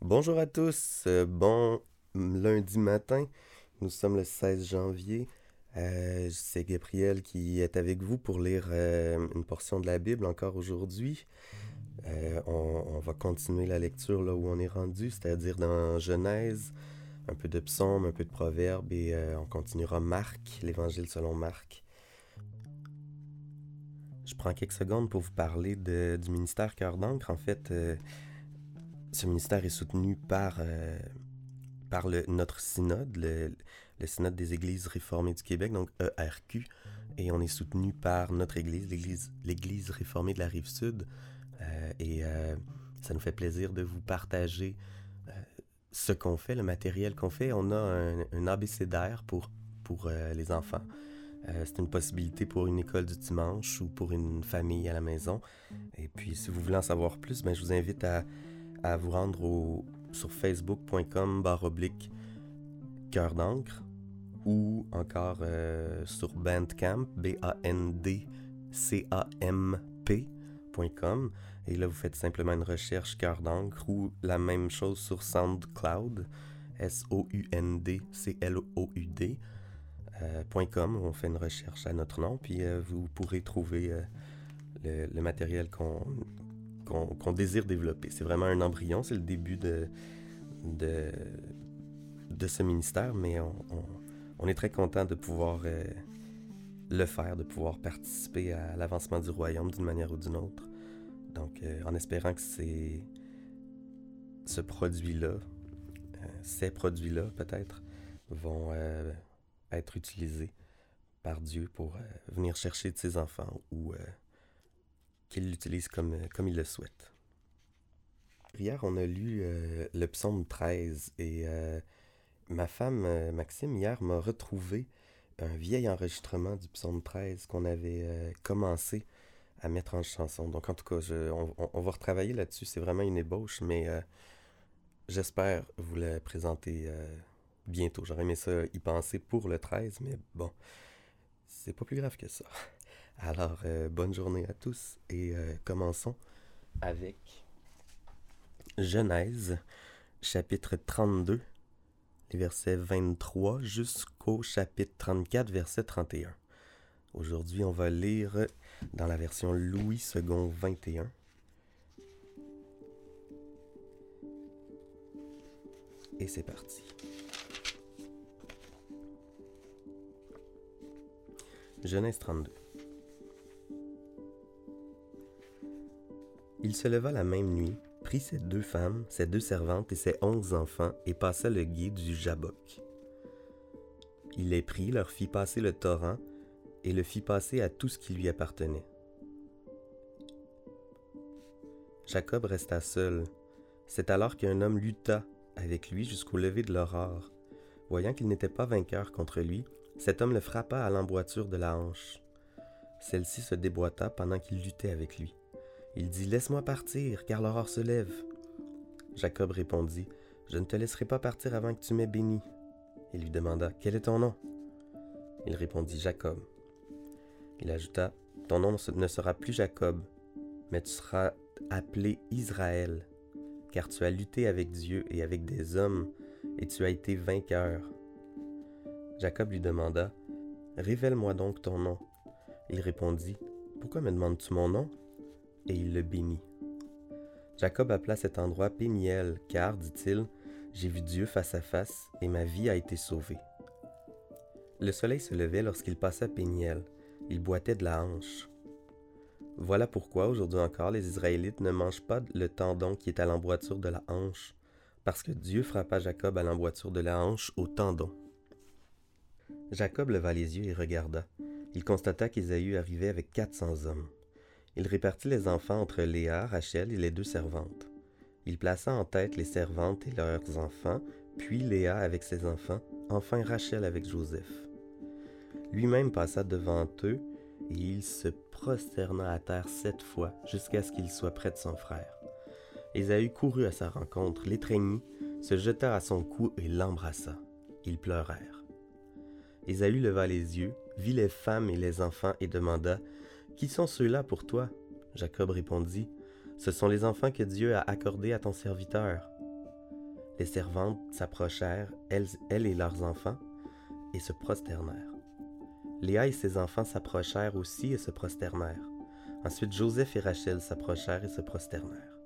Bonjour à tous, euh, bon lundi matin, nous sommes le 16 janvier. Euh, c'est Gabriel qui est avec vous pour lire euh, une portion de la Bible encore aujourd'hui. On, va continuer la lecture là où on est rendu, c'est-à-dire dans Genèse, un peu de psaume, un peu de proverbes et on continuera Marc, l'évangile selon Marc. Je prends quelques secondes pour vous parler de, du ministère Cœur d'encre. En fait, ce ministère est soutenu par, euh, par notre synode, le, synode des Églises réformées du Québec, donc ERQ, et on est soutenu par notre Église, l'Église, réformée de la Rive-Sud, euh, et euh, ça nous fait plaisir de vous partager ce qu'on fait, le matériel qu'on fait. On a un, un abécédaire pour, pour les enfants. c'est une possibilité pour une école du dimanche ou pour une famille à la maison. Et puis, si vous voulez en savoir plus, ben, je vous invite à, à vous rendre sur facebook.com barre oblique cœur d'encre ou encore euh, sur Bandcamp, B-A-N-D-C-A-M-P.com. Et là, vous faites simplement une recherche cœur d'encre ou la même chose sur SoundCloud, S-O-U-N-D-C-L-O-U-D. Euh, on fait une recherche à notre nom, puis euh, vous pourrez trouver le, matériel qu'on qu'on désire développer. C'est vraiment un embryon, c'est le début de, de, ce ministère, mais on, on, est très content de pouvoir euh, le faire, de pouvoir participer à l'avancement du royaume d'une manière ou d'une autre. Donc, euh, en espérant que c'est ce produit-là, euh, ces produits-là peut-être, vont être utilisés par Dieu pour venir chercher de ses enfants ou qu'il l'utilise comme, euh, comme il le souhaite. Hier, on a lu euh, le psaume 13 et euh, ma femme, Maxime, hier m'a retrouvé un vieil enregistrement du psaume 13 qu'on avait commencé à mettre en chanson. Donc, en tout cas, on, on, va retravailler là-dessus. C'est vraiment une ébauche, mais j'espère vous le présenter bientôt. J'aurais aimé ça y penser pour le 13, mais bon, c'est pas plus grave que ça. Alors, euh, bonne journée à tous et euh, commençons avec Genèse, chapitre 32, les versets 23 jusqu'au chapitre 34, verset 31. Aujourd'hui, on va lire dans la version Louis II 21. Et c'est parti. Genèse 32. Il se leva la même nuit, prit ses deux femmes, ses deux servantes et ses onze enfants, et passa le gué du Jabok. Il les prit, leur fit passer le torrent, et le fit passer à tout ce qui lui appartenait. Jacob resta seul. C'est alors qu'un homme lutta avec lui jusqu'au lever de l'aurore. Voyant qu'il n'était pas vainqueur contre lui, cet homme le frappa à l'emboîture de la hanche. Celle-ci se déboîta pendant qu'il luttait avec lui. Il dit Laisse-moi partir, car l'aurore se lève. Jacob répondit Je ne te laisserai pas partir avant que tu m'aies béni. Il lui demanda Quel est ton nom? Il répondit Jacob. Il ajouta Ton nom ne sera plus Jacob, mais tu seras appelé Israël, car tu as lutté avec Dieu et avec des hommes, et tu as été vainqueur. Jacob lui demanda Révèle-moi donc ton nom. Il répondit Pourquoi me demandes-tu mon nom? Et il le bénit. Jacob appela cet endroit Péniel, car, dit-il, j'ai vu Dieu face à face, et ma vie a été sauvée. Le soleil se levait lorsqu'il passa Péniel. Il boitait de la hanche. Voilà pourquoi, aujourd'hui encore, les Israélites ne mangent pas le tendon qui est à l'emboîture de la hanche, parce que Dieu frappa Jacob à l'emboîture de la hanche au tendon. Jacob leva les yeux et regarda. Il constata qu'Ésaü arrivait avec quatre cents hommes. Il répartit les enfants entre Léa, Rachel et les deux servantes. Il plaça en tête les servantes et leurs enfants, puis Léa avec ses enfants, enfin Rachel avec Joseph. Lui-même passa devant eux, et il se prosterna à terre sept fois, jusqu'à ce qu'il soit près de son frère. Ésaü courut à sa rencontre, l'étreignit, se jeta à son cou et l'embrassa. Ils pleurèrent. Ésaü leva les yeux, vit les femmes et les enfants et demanda qui sont ceux-là pour toi? Jacob répondit, Ce sont les enfants que Dieu a accordés à ton serviteur. Les servantes s'approchèrent, elles, et leurs enfants, et se prosternèrent. Léa et ses enfants s'approchèrent aussi et se prosternèrent. Ensuite Joseph et Rachel s'approchèrent et se prosternèrent.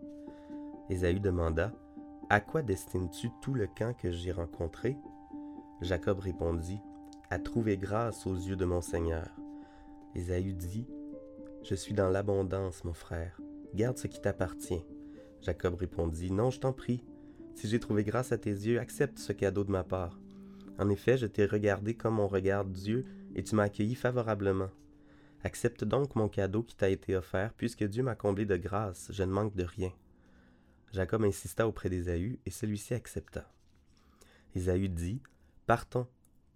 Ésaü demanda À quoi destines-tu tout le camp que j'ai rencontré? Jacob répondit À trouver grâce aux yeux de mon Seigneur. Ésaü dit Je suis dans l'abondance, mon frère. Garde ce qui t'appartient. Jacob répondit Non, je t'en prie. Si j'ai trouvé grâce à tes yeux, accepte ce cadeau de ma part. En effet, je t'ai regardé comme on regarde Dieu, et tu m'as accueilli favorablement. Accepte donc mon cadeau qui t'a été offert, puisque Dieu m'a comblé de grâce, je ne manque de rien. Jacob insista auprès d'Ésaü, et celui-ci accepta. Ésaü dit, Partons,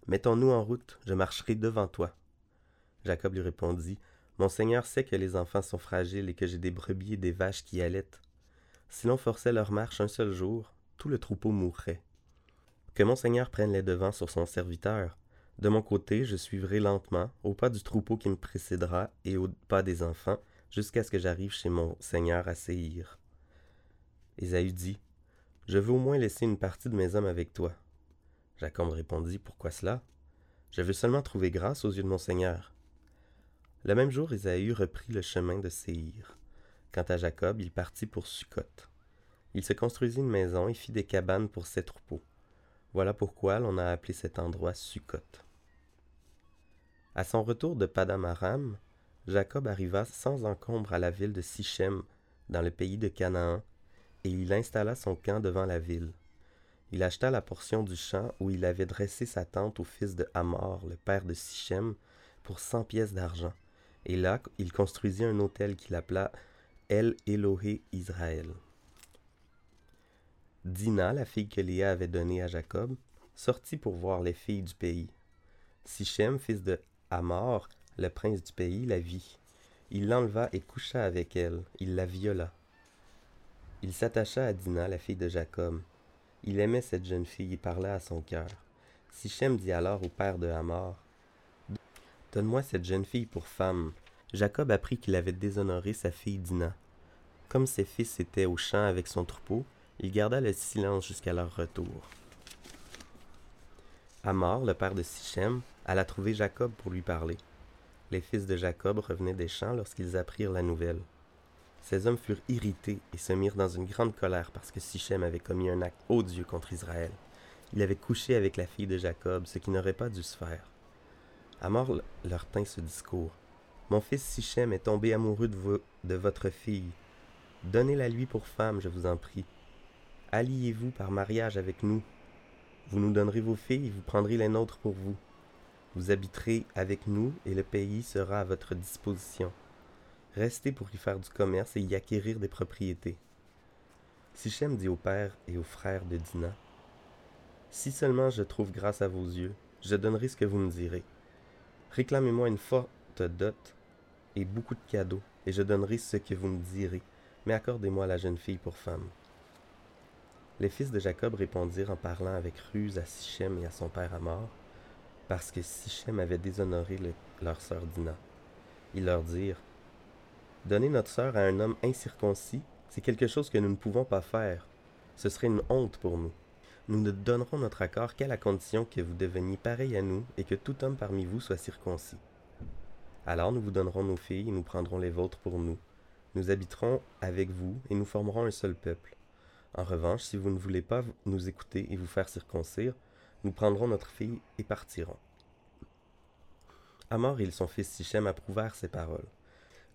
mettons-nous en route, je marcherai devant toi. Jacob lui répondit, Mon Seigneur sait que les enfants sont fragiles et que j'ai des brebis et des vaches qui allaitent. Si l'on forçait leur marche un seul jour, tout le troupeau mourrait. Que mon Seigneur prenne les devants sur son serviteur. De mon côté, je suivrai lentement, au pas du troupeau qui me précédera et au pas des enfants, jusqu'à ce que j'arrive chez mon Seigneur à Séhir. Ésaü dit Je veux au moins laisser une partie de mes hommes avec toi. Jacob répondit Pourquoi cela? Je veux seulement trouver grâce aux yeux de mon Seigneur. Le même jour, Ésaü reprit le chemin de Séhir. Quant à Jacob, il partit pour Sukkot. Il se construisit une maison et fit des cabanes pour ses troupeaux. Voilà pourquoi l'on a appelé cet endroit Sukkot. À son retour de Padamaram, Jacob arriva sans encombre à la ville de Sichem, dans le pays de Canaan, et il installa son camp devant la ville. Il acheta la portion du champ où il avait dressé sa tente au fils de Hamor, le père de Sichem, pour cent pièces d'argent. Et là, il construisit un autel qu'il appela El Elohé Israël. Dina, la fille que Léa avait donnée à Jacob, sortit pour voir les filles du pays. Sichem, fils de Hamor, le prince du pays, la vit. Il l'enleva et coucha avec elle. Il la viola. Il s'attacha à Dina, la fille de Jacob. Il aimait cette jeune fille et parlait à son cœur. Sichem dit alors au père de Hamor Donne-moi cette jeune fille pour femme. Jacob apprit qu'il avait déshonoré sa fille Dina. Comme ses fils étaient au champ avec son troupeau, il garda le silence jusqu'à leur retour. Amor, le père de Sichem, alla trouver Jacob pour lui parler. Les fils de Jacob revenaient des champs lorsqu'ils apprirent la nouvelle. Ces hommes furent irrités et se mirent dans une grande colère parce que Sichem avait commis un acte odieux contre Israël. Il avait couché avec la fille de Jacob, ce qui n'aurait pas dû se faire. Amor leur tint ce discours. Mon fils Sichem est tombé amoureux de, de votre fille. Donnez-la lui pour femme, je vous en prie. Alliez-vous par mariage avec nous. Vous nous donnerez vos filles vous prendrez les nôtres pour vous. Vous habiterez avec nous et le pays sera à votre disposition. Restez pour y faire du commerce et y acquérir des propriétés. Sichem dit au père et aux frères de Dina Si seulement je trouve grâce à vos yeux, je donnerai ce que vous me direz. Réclamez-moi une forte dot et beaucoup de cadeaux, et je donnerai ce que vous me direz, mais accordez-moi la jeune fille pour femme. Les fils de Jacob répondirent en parlant avec ruse à Sichem et à son père mort, parce que Sichem avait déshonoré leur sœur Dina. Ils leur dirent Donner notre sœur à un homme incirconcis, c'est quelque chose que nous ne pouvons pas faire. Ce serait une honte pour nous. Nous ne donnerons notre accord qu'à la condition que vous deveniez pareil à nous et que tout homme parmi vous soit circoncis. Alors nous vous donnerons nos filles et nous prendrons les vôtres pour nous. Nous habiterons avec vous et nous formerons un seul peuple. En revanche, si vous ne voulez pas nous écouter et vous faire circoncire, nous prendrons notre fille et partirons. Amor et son fils Sichem approuvèrent ces paroles.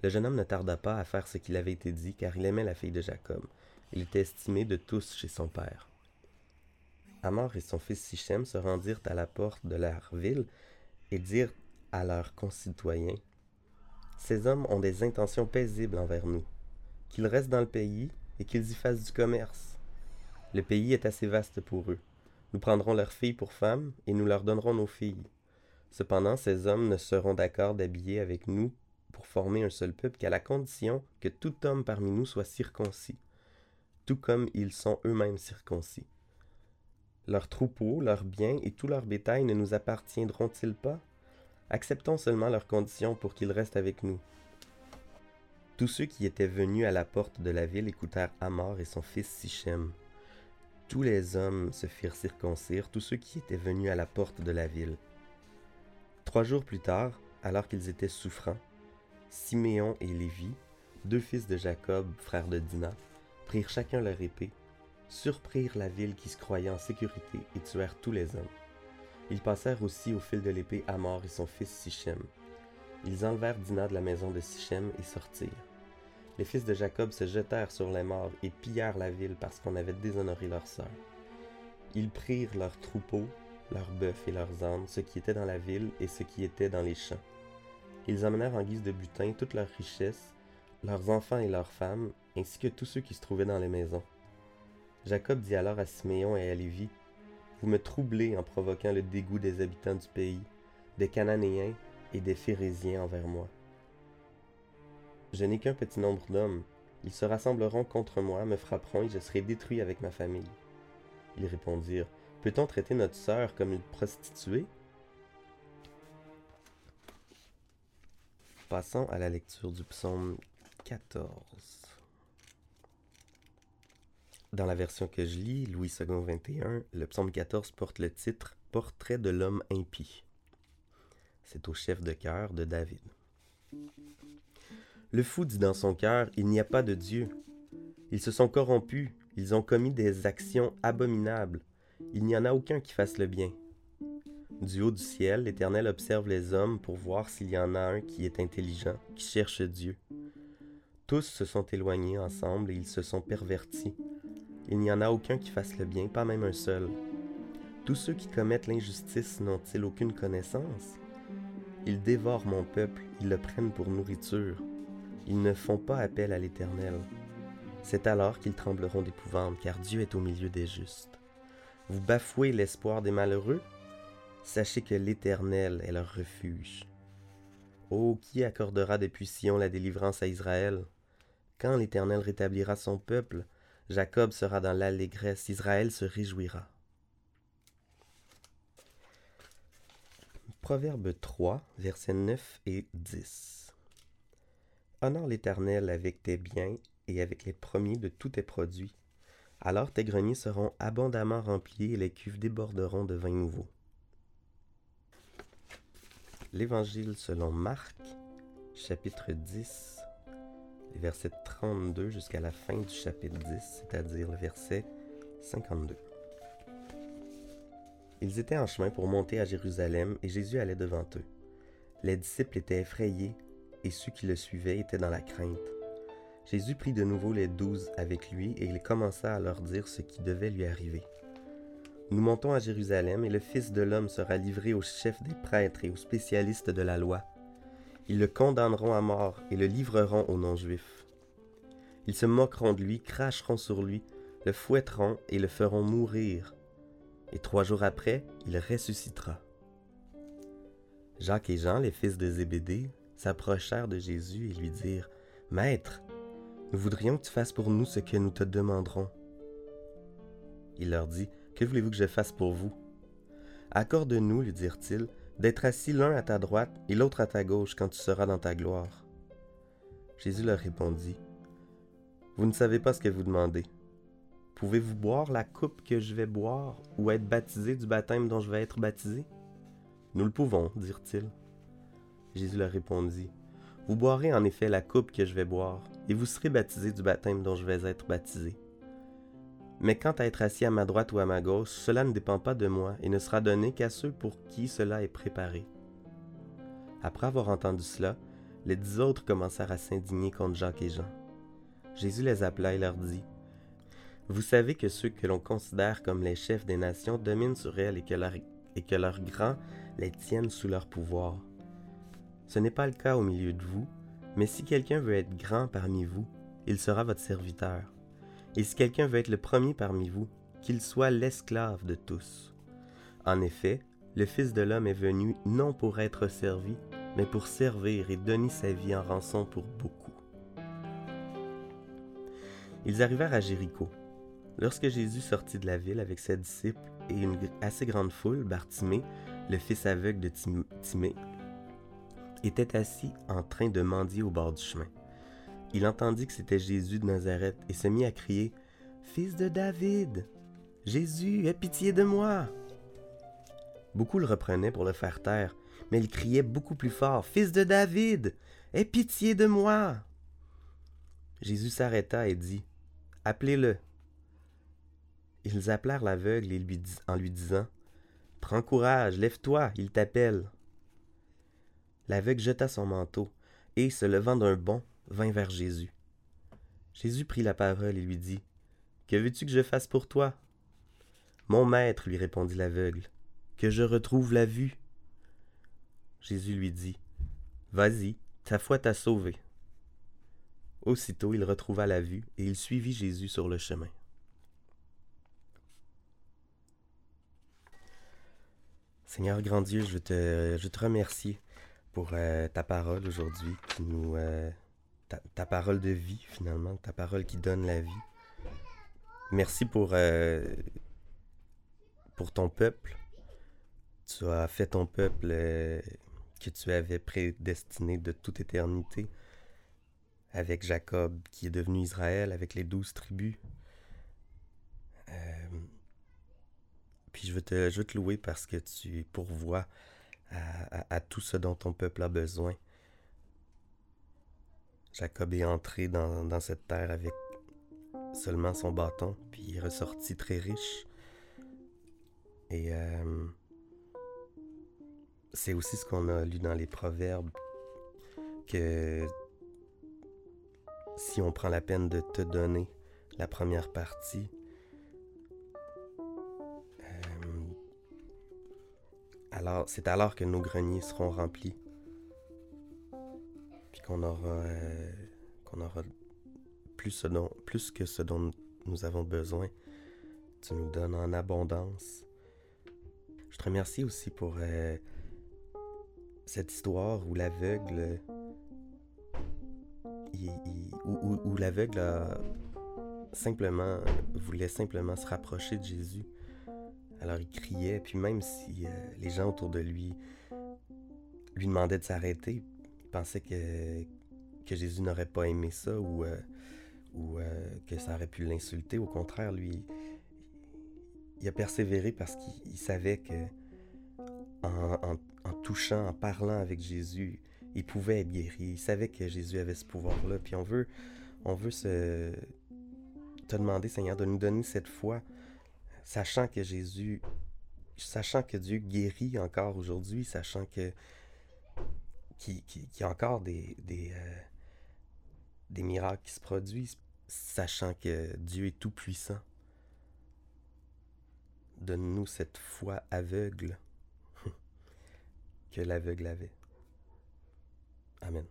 Le jeune homme ne tarda pas à faire ce qu'il avait été dit, car il aimait la fille de Jacob. Il était estimé de tous chez son père. Amor et son fils Sichem se rendirent à la porte de leur ville et dirent à leurs concitoyens Ces hommes ont des intentions paisibles envers nous. Qu'ils restent dans le pays et qu'ils y fassent du commerce. Le pays est assez vaste pour eux. Nous prendrons leurs filles pour femmes et nous leur donnerons nos filles. Cependant, ces hommes ne seront d'accord d'habiller avec nous pour former un seul peuple qu'à la condition que tout homme parmi nous soit circoncis, tout comme ils sont eux-mêmes circoncis. Leurs troupeaux, leurs biens et tout leur bétail ne nous appartiendront-ils pas? Acceptons seulement leurs conditions pour qu'ils restent avec nous. Tous ceux qui étaient venus à la porte de la ville écoutèrent Amor et son fils Sichem. Tous les hommes se firent circoncire, tous ceux qui étaient venus à la porte de la ville. Trois jours plus tard, alors qu'ils étaient souffrants, Siméon et Lévi, deux fils de Jacob, frère de Dinah, prirent chacun leur épée, surprirent la ville qui se croyait en sécurité et tuèrent tous les hommes. Ils passèrent aussi au fil de l'épée Amor et son fils Sichem. Ils enlevèrent Dinah de la maison de Sichem et sortirent. Les fils de Jacob se jetèrent sur les morts et pillèrent la ville parce qu'on avait déshonoré leur sœur. Ils prirent leurs troupeaux, leurs bœufs et leurs ânes, ce qui était dans la ville et ce qui était dans les champs. Ils emmenèrent en guise de butin toutes leurs richesses, leurs enfants et leurs femmes, ainsi que tous ceux qui se trouvaient dans les maisons. Jacob dit alors à Siméon et à Lévi, Vous me troublez en provoquant le dégoût des habitants du pays, des Cananéens et des Phérésiens envers moi. Je n'ai qu'un petit nombre d'hommes. Ils se rassembleront contre moi, me frapperont et je serai détruit avec ma famille. Ils répondirent, Peut-on traiter notre sœur comme une prostituée Passons à la lecture du psaume 14. Dans la version que je lis, Louis II 21, le psaume 14 porte le titre Portrait de l'homme impie. C'est au chef de cœur de David. Le fou dit dans son cœur, Il n'y a pas de Dieu. Ils se sont corrompus, ils ont commis des actions abominables. Il n'y en a aucun qui fasse le bien. Du haut du ciel, l'Éternel observe les hommes pour voir s'il y en a un qui est intelligent, qui cherche Dieu. Tous se sont éloignés ensemble et ils se sont pervertis. Il n'y en a aucun qui fasse le bien, pas même un seul. Tous ceux qui commettent l'injustice n'ont-ils aucune connaissance? Ils dévorent mon peuple, ils le prennent pour nourriture. Ils ne font pas appel à l'Éternel. C'est alors qu'ils trembleront d'épouvante, car Dieu est au milieu des justes. Vous bafouez l'espoir des malheureux? Sachez que l'Éternel est leur refuge. Oh, qui accordera depuis Sion la délivrance à Israël? Quand l'Éternel rétablira son peuple, Jacob sera dans l'allégresse, Israël se réjouira. Proverbe 3, versets 9 et 10. Honore l'Éternel avec tes biens et avec les premiers de tous tes produits. Alors tes greniers seront abondamment remplis et les cuves déborderont de vin nouveau. L'Évangile selon Marc, chapitre 10, les versets 32 jusqu'à la fin du chapitre 10, c'est-à-dire le verset 52. Ils étaient en chemin pour monter à Jérusalem et Jésus allait devant eux. Les disciples étaient effrayés et ceux qui le suivaient étaient dans la crainte. Jésus prit de nouveau les douze avec lui et il commença à leur dire ce qui devait lui arriver. Nous montons à Jérusalem et le Fils de l'homme sera livré aux chefs des prêtres et aux spécialistes de la loi. Ils le condamneront à mort et le livreront aux non-juifs. Ils se moqueront de lui, cracheront sur lui, le fouetteront et le feront mourir. Et trois jours après, il ressuscitera. Jacques et Jean, les fils de Zébédée, s'approchèrent de Jésus et lui dirent Maître, nous voudrions que tu fasses pour nous ce que nous te demanderons. Il leur dit que voulez-vous que je fasse pour vous Accorde-nous, lui dirent-ils, d'être assis l'un à ta droite et l'autre à ta gauche quand tu seras dans ta gloire. Jésus leur répondit, Vous ne savez pas ce que vous demandez. Pouvez-vous boire la coupe que je vais boire ou être baptisé du baptême dont je vais être baptisé Nous le pouvons, dirent-ils. Jésus leur répondit, Vous boirez en effet la coupe que je vais boire, et vous serez baptisé du baptême dont je vais être baptisé. Mais quant à être assis à ma droite ou à ma gauche, cela ne dépend pas de moi et ne sera donné qu'à ceux pour qui cela est préparé. Après avoir entendu cela, les dix autres commencèrent à s'indigner contre Jacques et Jean. Jésus les appela et leur dit, Vous savez que ceux que l'on considère comme les chefs des nations dominent sur elles et que, leurs grands les tiennent sous leur pouvoir. Ce n'est pas le cas au milieu de vous, mais si quelqu'un veut être grand parmi vous, il sera votre serviteur. Et si quelqu'un veut être le premier parmi vous, qu'il soit l'esclave de tous. En effet, le Fils de l'homme est venu non pour être servi, mais pour servir et donner sa vie en rançon pour beaucoup. Ils arrivèrent à Jéricho. Lorsque Jésus sortit de la ville avec ses disciples et une assez grande foule, Bartimée, le fils aveugle de Timée, était assis en train de mendier au bord du chemin il entendit que c'était Jésus de Nazareth et se mit à crier Fils de David, Jésus, aie pitié de moi. Beaucoup le reprenaient pour le faire taire, mais il criait beaucoup plus fort Fils de David, aie pitié de moi. Jésus s'arrêta et dit Appelez-le. Ils appelèrent l'aveugle en lui disant Prends courage, lève-toi, il t'appelle. L'aveugle jeta son manteau et, se levant d'un bond, vint vers Jésus. Jésus prit la parole et lui dit Que veux-tu que je fasse pour toi? Mon maître, lui répondit l'aveugle, que je retrouve la vue. Jésus lui dit Vas-y, ta foi t'a sauvé. Aussitôt il retrouva la vue et il suivit Jésus sur le chemin. Seigneur grand Dieu, je te, te remercie pour euh, ta parole aujourd'hui, qui nous, euh, ta, parole de vie finalement, ta parole qui donne la vie. Merci pour, euh, pour ton peuple. Tu as fait ton peuple que tu avais prédestiné de toute éternité, avec Jacob qui est devenu Israël, avec les douze tribus. Puis je veux, te, louer parce que tu pourvois à, tout ce dont ton peuple a besoin. Jacob est entré dans, cette terre avec seulement son bâton, puis il est ressorti très riche. Et euh, c'est aussi ce qu'on a lu dans les proverbes, que si on prend la peine de te donner la première partie, Alors, c'est alors que nos greniers seront remplis. Puis qu'on aura, euh, aura plus, plus que ce dont nous avons besoin. Tu nous donnes en abondance. Je te remercie aussi pour euh, cette histoire où l'aveugle. où l'aveugle simplement voulait simplement se rapprocher de Jésus alors il criait, puis même si euh, les gens autour de lui lui demandaient de s'arrêter, il pensait que, que Jésus n'aurait pas aimé ça ou, euh, euh, que ça aurait pu l'insulter. Au contraire, lui, il a persévéré parce qu'il savait que en, touchant, en parlant avec Jésus, il pouvait être guéri. Il savait que Jésus avait ce pouvoir-là. Puis on veut, on veut se, te demander, Seigneur, de nous donner cette foi sachant que Jésus, sachant que Dieu guérit encore aujourd'hui, sachant que qui, qui, a encore des, euh, des miracles qui se produisent, sachant que Dieu est tout-puissant. Donne-nous cette foi aveugle que l'aveugle avait. Amen.